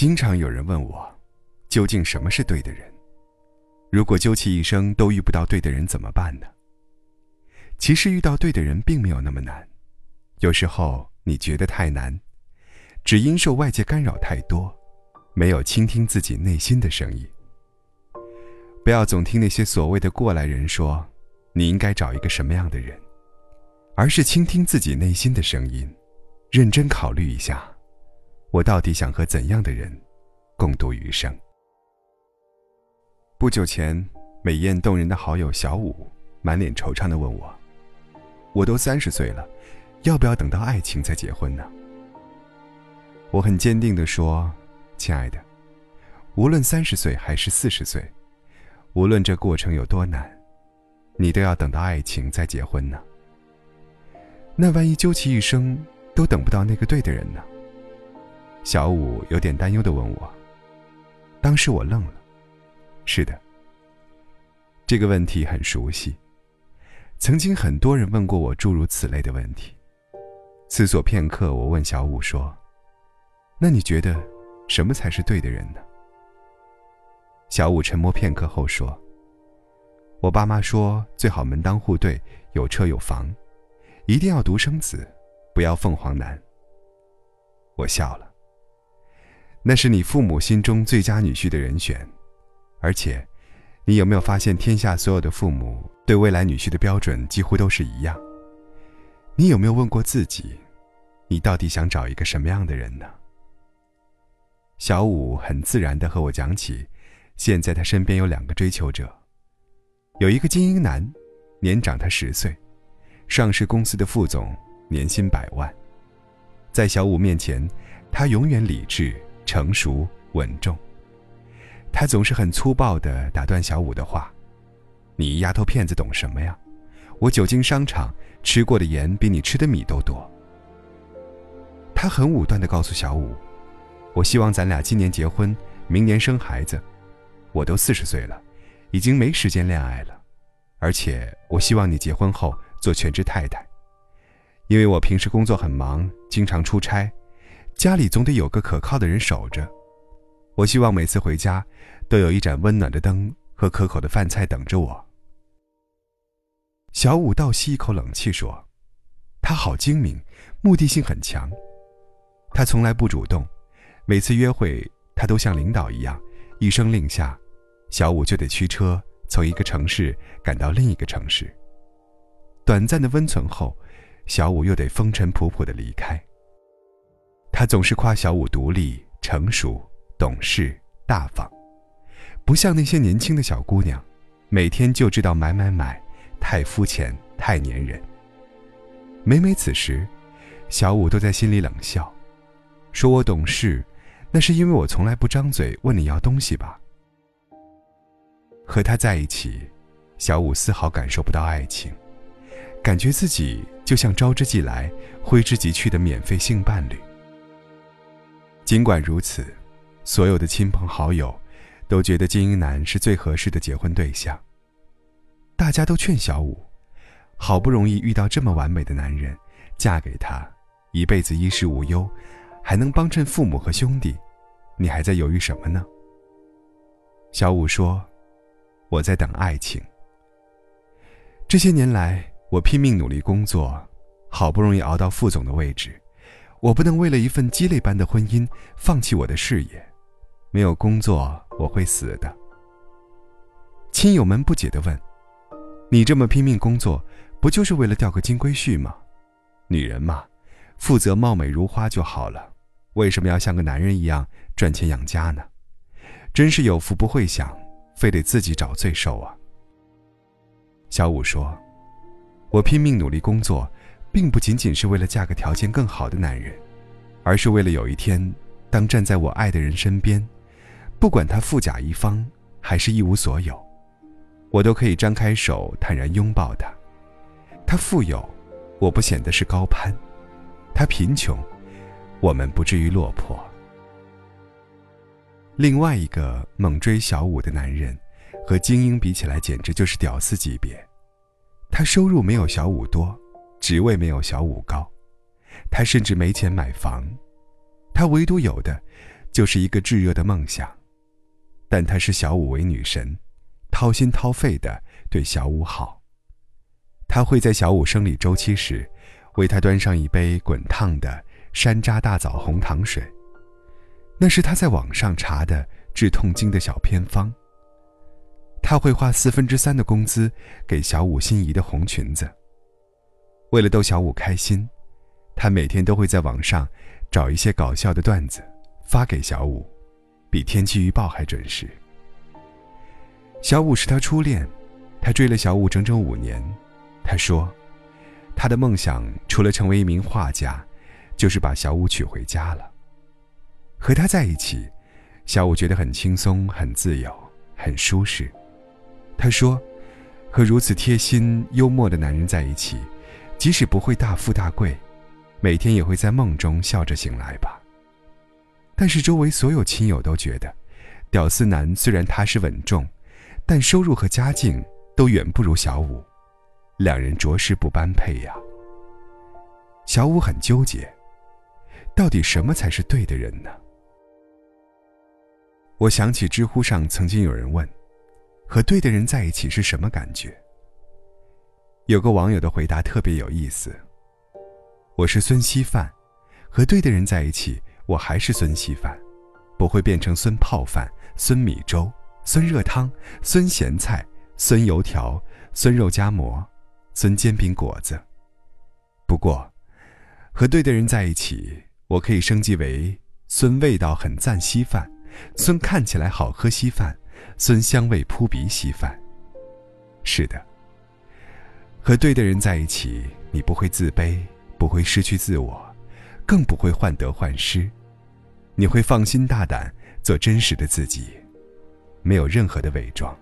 经常有人问我，究竟什么是对的人？如果究其一生都遇不到对的人怎么办呢？其实遇到对的人并没有那么难，有时候你觉得太难，只因受外界干扰太多，没有倾听自己内心的声音。不要总听那些所谓的过来人说，你应该找一个什么样的人，而是倾听自己内心的声音，认真考虑一下，我到底想和怎样的人共度余生。不久前，美艳动人的好友小五满脸惆怅地问我：“我都三十岁了，要不要等到爱情再结婚呢？”我很坚定地说：“亲爱的，无论三十岁还是四十岁，无论这过程有多难，你都要等到爱情再结婚呢。那万一究其一生都等不到那个对的人呢？”小五有点担忧地问我。当时我愣了。是的，这个问题很熟悉，曾经很多人问过我诸如此类的问题。思索片刻，我问小五说：“那你觉得，什么才是对的人呢？”小五沉默片刻后说：“我爸妈说，最好门当户对，有车有房，一定要独生子，不要凤凰男。”我笑了。那是你父母心中最佳女婿的人选。而且，你有没有发现，天下所有的父母对未来女婿的标准几乎都是一样？你有没有问过自己，你到底想找一个什么样的人呢？小五很自然地和我讲起，现在他身边有两个追求者，有一个精英男，年长他十岁，上市公司的副总，年薪百万，在小五面前，他永远理智、成熟、稳重。他总是很粗暴地打断小五的话：“你丫头片子懂什么呀？我久经商场，吃过的盐比你吃的米都多。”他很武断地告诉小五：“我希望咱俩今年结婚，明年生孩子。我都四十岁了，已经没时间恋爱了。而且我希望你结婚后做全职太太，因为我平时工作很忙，经常出差，家里总得有个可靠的人守着。”我希望每次回家，都有一盏温暖的灯和可口的饭菜等着我。小五倒吸一口冷气说：“他好精明，目的性很强。他从来不主动，每次约会他都像领导一样，一声令下，小五就得驱车从一个城市赶到另一个城市。短暂的温存后，小五又得风尘仆仆的离开。他总是夸小五独立成熟。”懂事大方，不像那些年轻的小姑娘，每天就知道买买买，太肤浅，太粘人。每每此时，小五都在心里冷笑，说我懂事，那是因为我从来不张嘴问你要东西吧。和他在一起，小五丝毫感受不到爱情，感觉自己就像招之即来，挥之即去的免费性伴侣。尽管如此。所有的亲朋好友都觉得金英男是最合适的结婚对象。大家都劝小五，好不容易遇到这么完美的男人，嫁给他，一辈子衣食无忧，还能帮衬父母和兄弟，你还在犹豫什么呢？小五说：“我在等爱情。这些年来，我拼命努力工作，好不容易熬到副总的位置，我不能为了一份鸡肋般的婚姻放弃我的事业。”没有工作，我会死的。亲友们不解地问：“你这么拼命工作，不就是为了钓个金龟婿吗？女人嘛，负责貌美如花就好了，为什么要像个男人一样赚钱养家呢？真是有福不会享，非得自己找罪受啊！”小五说：“我拼命努力工作，并不仅仅是为了嫁个条件更好的男人，而是为了有一天，当站在我爱的人身边。”不管他富甲一方还是一无所有，我都可以张开手坦然拥抱他。他富有，我不显得是高攀；他贫穷，我们不至于落魄。另外一个猛追小五的男人，和精英比起来，简直就是屌丝级别。他收入没有小五多，职位没有小五高，他甚至没钱买房，他唯独有的。就是一个炙热的梦想，但他视小五为女神，掏心掏肺的对小五好。他会在小五生理周期时，为她端上一杯滚烫的山楂大枣红糖水，那是他在网上查的治痛经的小偏方。他会花四分之三的工资给小五心仪的红裙子。为了逗小五开心，他每天都会在网上找一些搞笑的段子发给小五，比天气预报还准时。小五是他初恋，他追了小五整整五年。他说，他的梦想除了成为一名画家，就是把小五娶回家了。和他在一起，小五觉得很轻松、很自由、很舒适。他说：“和如此贴心、幽默的男人在一起，即使不会大富大贵，每天也会在梦中笑着醒来吧。”但是周围所有亲友都觉得，屌丝男虽然踏实稳重，但收入和家境都远不如小五，两人着实不般配呀。小五很纠结，到底什么才是对的人呢？我想起知乎上曾经有人问。和对的人在一起是什么感觉？有个网友的回答特别有意思。我是孙稀饭，和对的人在一起，我还是孙稀饭，不会变成孙泡饭、孙米粥、孙热汤、孙咸菜、孙油条、孙肉夹馍、孙煎饼果子。不过，和对的人在一起，我可以升级为孙味道很赞稀饭，孙看起来好喝稀饭。孙香味扑鼻稀饭。是的，和对的人在一起，你不会自卑，不会失去自我，更不会患得患失，你会放心大胆做真实的自己，没有任何的伪装，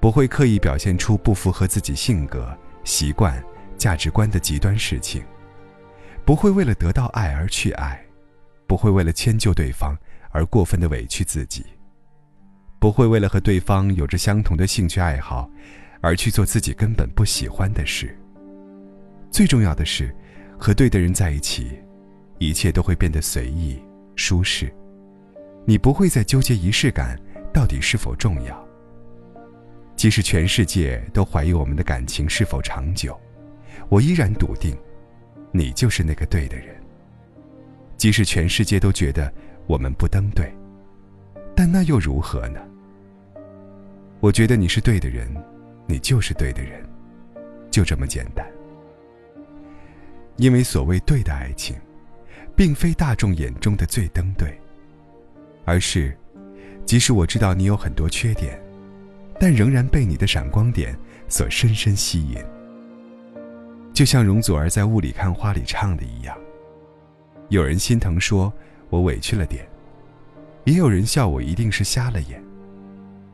不会刻意表现出不符合自己性格、习惯、价值观的极端事情，不会为了得到爱而去爱，不会为了迁就对方而过分的委屈自己。不会为了和对方有着相同的兴趣爱好，而去做自己根本不喜欢的事。最重要的是，和对的人在一起，一切都会变得随意舒适。你不会再纠结仪式感到底是否重要。即使全世界都怀疑我们的感情是否长久，我依然笃定，你就是那个对的人。即使全世界都觉得我们不登对，但那又如何呢？我觉得你是对的人，你就是对的人，就这么简单。因为所谓对的爱情，并非大众眼中的最登对，而是，即使我知道你有很多缺点，但仍然被你的闪光点所深深吸引。就像容祖儿在《雾里看花》里唱的一样，有人心疼说我委屈了点，也有人笑我一定是瞎了眼。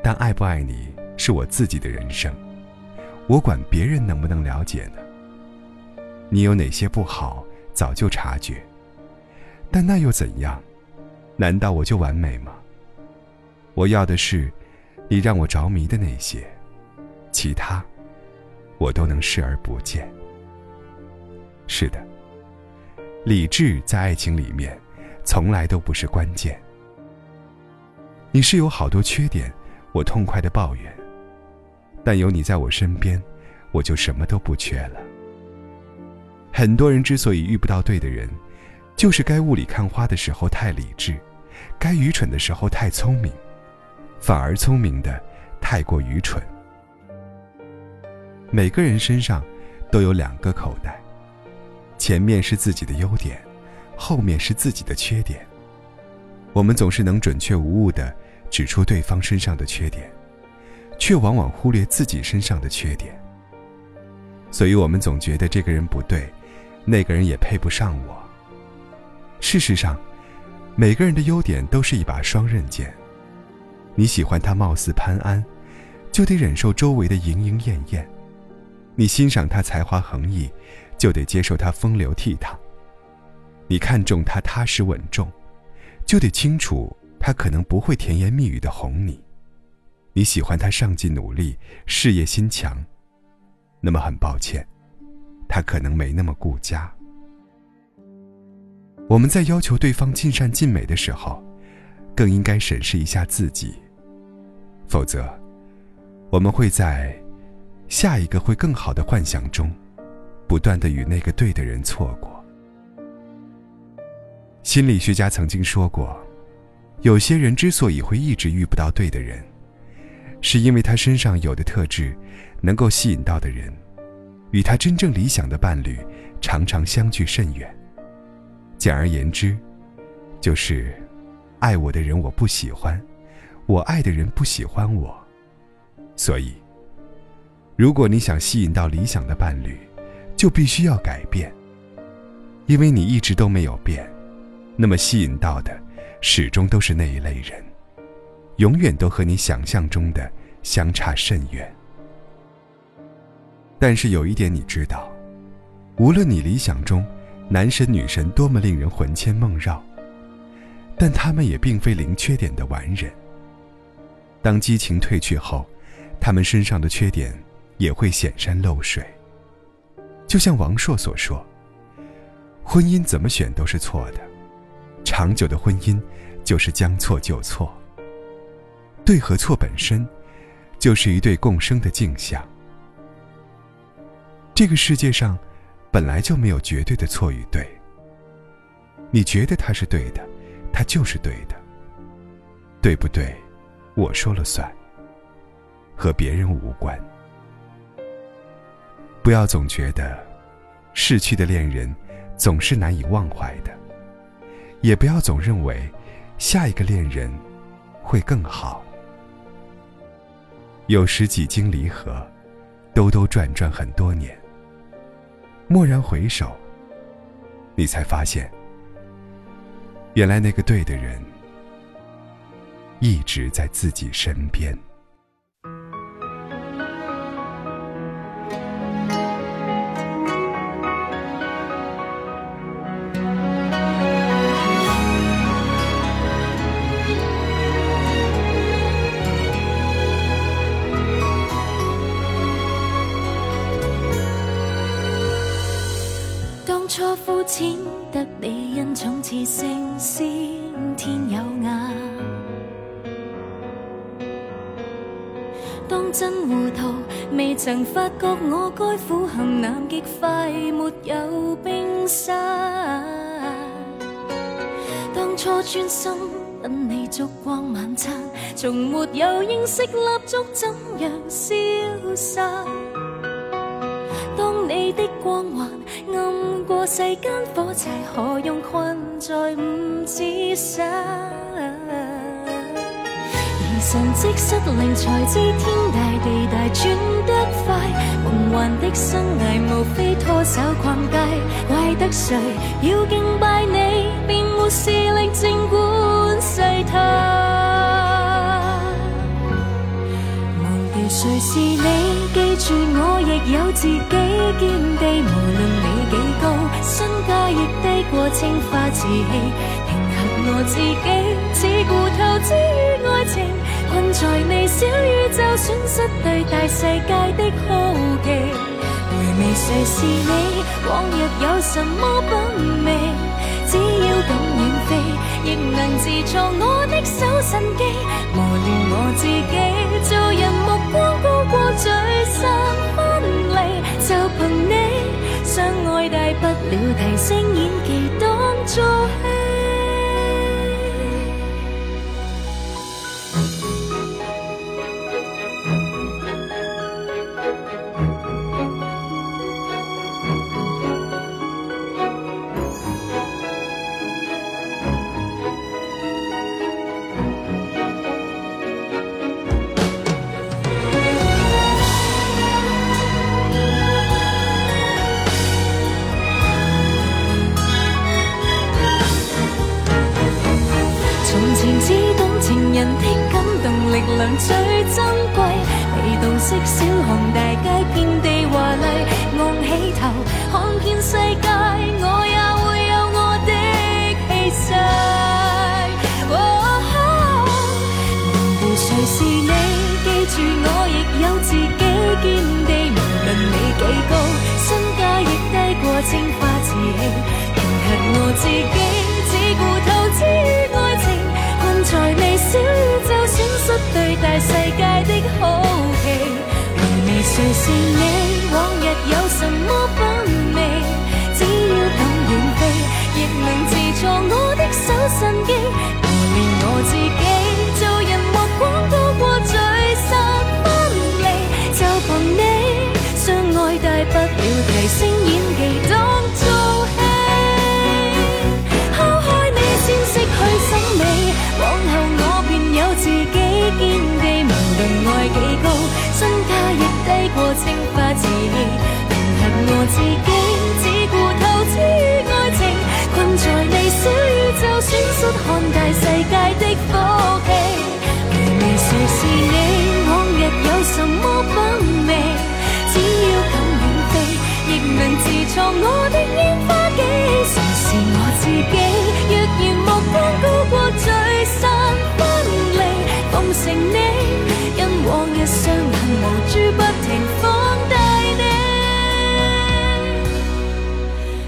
但爱不爱你是我自己的人生，我管别人能不能了解呢？你有哪些不好，早就察觉。但那又怎样？难道我就完美吗？我要的是你让我着迷的那些，其他我都能视而不见。是的，理智在爱情里面从来都不是关键。你是有好多缺点。我痛快的抱怨，但有你在我身边，我就什么都不缺了。很多人之所以遇不到对的人，就是该雾里看花的时候太理智，该愚蠢的时候太聪明，反而聪明的太过愚蠢。每个人身上都有两个口袋，前面是自己的优点，后面是自己的缺点。我们总是能准确无误的。指出对方身上的缺点，却往往忽略自己身上的缺点。所以，我们总觉得这个人不对，那个人也配不上我。事实上，每个人的优点都是一把双刃剑。你喜欢他貌似潘安，就得忍受周围的莺莺燕燕；你欣赏他才华横溢，就得接受他风流倜傥；你看重他踏实稳重，就得清楚。他可能不会甜言蜜语的哄你，你喜欢他上进努力、事业心强，那么很抱歉，他可能没那么顾家。我们在要求对方尽善尽美的时候，更应该审视一下自己。否则，我们会在下一个会更好的幻想中，不断的与那个对的人错过。心理学家曾经说过，有些人之所以会一直遇不到对的人，是因为他身上有的特质，能够吸引到的人，与他真正理想的伴侣常常相距甚远。简而言之，就是爱我的人我不喜欢。我爱的人不喜欢我，所以，如果你想吸引到理想的伴侣，就必须要改变。因为你一直都没有变，那么吸引到的始终都是那一类人，永远都和你想象中的相差甚远。但是有一点你知道，无论你理想中男神女神多么令人魂牵梦绕，但他们也并非零缺点的完人。当激情褪去后，他们身上的缺点也会显山露水。就像王朔所说：“婚姻怎么选都是错的，长久的婚姻就是将错就错。对和错本身，就是一对共生的镜像。这个世界上，本来就没有绝对的错与对。你觉得他是对的，他就是对的，对不对？”我说了算，和别人无关。不要总觉得逝去的恋人总是难以忘怀的，也不要总认为下一个恋人会更好。有时几经离合，兜兜转转很多年，蓦然回首，你才发现，原来那个对的人。一直在自己身边。初肤浅得你因宠似星先天有眼。当真糊涂，未曾发觉我该苦行南极快，没有冰山。当初专心等你烛光晚餐，从没有认识蜡烛怎样消散。当你的光环世间火柴，何用困在五指山？神迹失灵，才知天大地大，转得快。梦幻的生涯，无非拖手逛街。怪得谁要敬拜你，便没视力静观世态。忘掉谁是你，记住我亦有自己见地。身价亦低过青花瓷器。我自己只顾投资于爱情，困在微小宇宙，损失对大世界的好奇。回味谁是你，往日有什么品味？只要敢远飞，亦能自创我的手神机，磨练我自己。做人目光高过聚散分离，就凭你，相爱大不了提升演技当做戏人的感动力量。最珍贵，被洞悉小巷大街遍地华丽，昂起头看遍世界，世界的好奇。回味谁是你，往日有什么品味？只要敢远飞，亦能自创我的手神经。看大世界的福气。回味谁是你，往日有什么品味？只要敢远飞，亦能自创我的烟花季。谁是我自己？若然目光高过聚散分离，奉承你，因往日伤痕无珠不停放大你。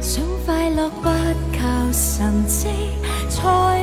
想快乐不靠神迹，才懂创新。